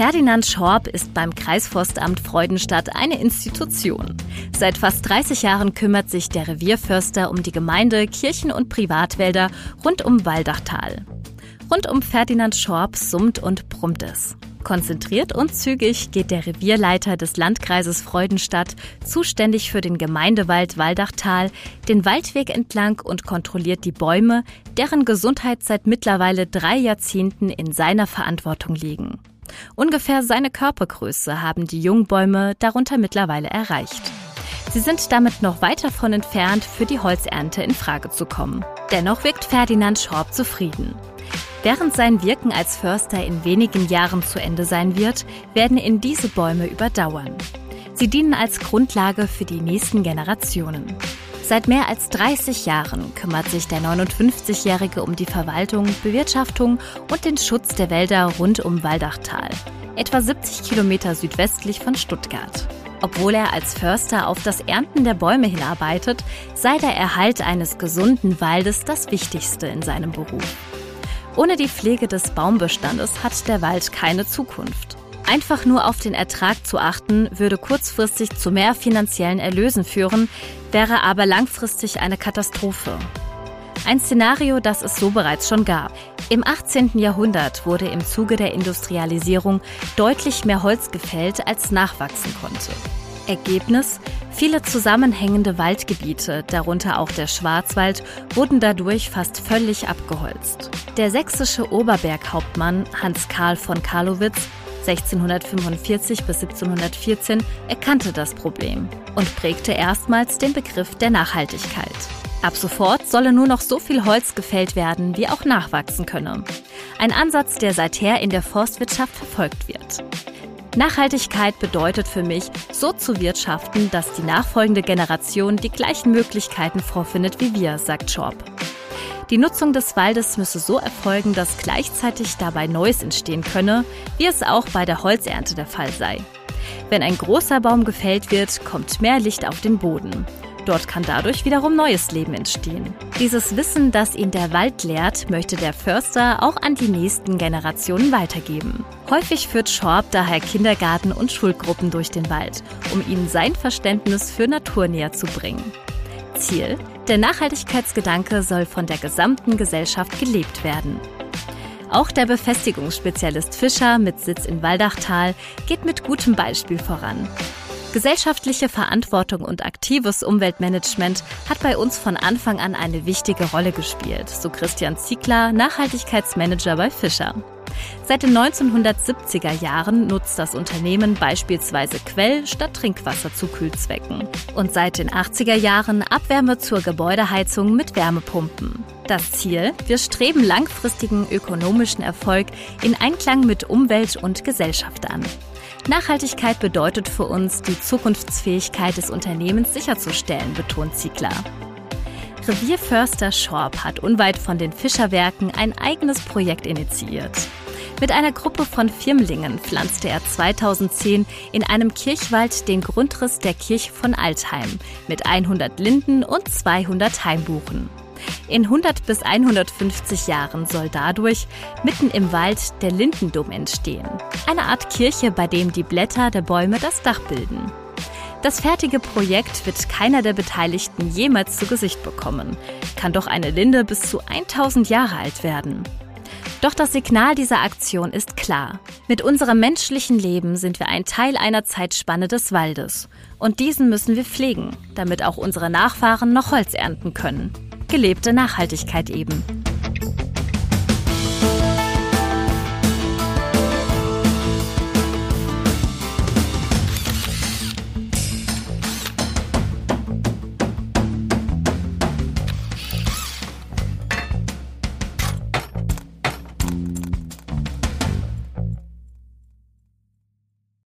Ferdinand Schorb ist beim Kreisforstamt Freudenstadt eine Institution. Seit fast 30 Jahren kümmert sich der Revierförster um die Gemeinde, Kirchen und Privatwälder rund um Waldachtal. Rund um Ferdinand Schorb summt und brummt es. Konzentriert und zügig geht der Revierleiter des Landkreises Freudenstadt, zuständig für den Gemeindewald Waldachtal, den Waldweg entlang und kontrolliert die Bäume, deren Gesundheit seit mittlerweile drei Jahrzehnten in seiner Verantwortung liegen. Ungefähr seine Körpergröße haben die Jungbäume darunter mittlerweile erreicht. Sie sind damit noch weit davon entfernt, für die Holzernte in Frage zu kommen. Dennoch wirkt Ferdinand Schorb zufrieden. Während sein Wirken als Förster in wenigen Jahren zu Ende sein wird, werden ihn diese Bäume überdauern. Sie dienen als Grundlage für die nächsten Generationen. Seit mehr als 30 Jahren kümmert sich der 59-Jährige um die Verwaltung, Bewirtschaftung und den Schutz der Wälder rund um Waldachtal, etwa 70 Kilometer südwestlich von Stuttgart. Obwohl er als Förster auf das Ernten der Bäume hinarbeitet, sei der Erhalt eines gesunden Waldes das Wichtigste in seinem Beruf. Ohne die Pflege des Baumbestandes hat der Wald keine Zukunft. Einfach nur auf den Ertrag zu achten, würde kurzfristig zu mehr finanziellen Erlösen führen, wäre aber langfristig eine Katastrophe. Ein Szenario, das es so bereits schon gab. Im 18. Jahrhundert wurde im Zuge der Industrialisierung deutlich mehr Holz gefällt, als nachwachsen konnte. Ergebnis? Viele zusammenhängende Waldgebiete, darunter auch der Schwarzwald, wurden dadurch fast völlig abgeholzt. Der sächsische Oberberghauptmann Hans Karl von Karlowitz 1645 bis 1714 erkannte das Problem und prägte erstmals den Begriff der Nachhaltigkeit. Ab sofort solle nur noch so viel Holz gefällt werden, wie auch nachwachsen könne. Ein Ansatz, der seither in der Forstwirtschaft verfolgt wird. Nachhaltigkeit bedeutet für mich, so zu wirtschaften, dass die nachfolgende Generation die gleichen Möglichkeiten vorfindet wie wir, sagt Schorb. Die Nutzung des Waldes müsse so erfolgen, dass gleichzeitig dabei Neues entstehen könne, wie es auch bei der Holzernte der Fall sei. Wenn ein großer Baum gefällt wird, kommt mehr Licht auf den Boden. Dort kann dadurch wiederum neues Leben entstehen. Dieses Wissen, das ihn der Wald lehrt, möchte der Förster auch an die nächsten Generationen weitergeben. Häufig führt Schorb daher Kindergarten und Schulgruppen durch den Wald, um ihnen sein Verständnis für Natur näher zu bringen. Ziel? Der Nachhaltigkeitsgedanke soll von der gesamten Gesellschaft gelebt werden. Auch der Befestigungsspezialist Fischer mit Sitz in Waldachtal geht mit gutem Beispiel voran. Gesellschaftliche Verantwortung und aktives Umweltmanagement hat bei uns von Anfang an eine wichtige Rolle gespielt, so Christian Ziegler, Nachhaltigkeitsmanager bei Fischer. Seit den 1970er Jahren nutzt das Unternehmen beispielsweise Quell statt Trinkwasser zu Kühlzwecken. Und seit den 80er Jahren Abwärme zur Gebäudeheizung mit Wärmepumpen. Das Ziel? Wir streben langfristigen ökonomischen Erfolg in Einklang mit Umwelt und Gesellschaft an. Nachhaltigkeit bedeutet für uns, die Zukunftsfähigkeit des Unternehmens sicherzustellen, betont Ziegler. Revierförster Schorb hat unweit von den Fischerwerken ein eigenes Projekt initiiert. Mit einer Gruppe von Firmlingen pflanzte er 2010 in einem Kirchwald den Grundriss der Kirche von Altheim mit 100 Linden und 200 Heimbuchen. In 100 bis 150 Jahren soll dadurch mitten im Wald der Lindendom entstehen. Eine Art Kirche, bei dem die Blätter der Bäume das Dach bilden. Das fertige Projekt wird keiner der Beteiligten jemals zu Gesicht bekommen, kann doch eine Linde bis zu 1000 Jahre alt werden. Doch das Signal dieser Aktion ist klar. Mit unserem menschlichen Leben sind wir ein Teil einer Zeitspanne des Waldes. Und diesen müssen wir pflegen, damit auch unsere Nachfahren noch Holz ernten können gelebte Nachhaltigkeit eben.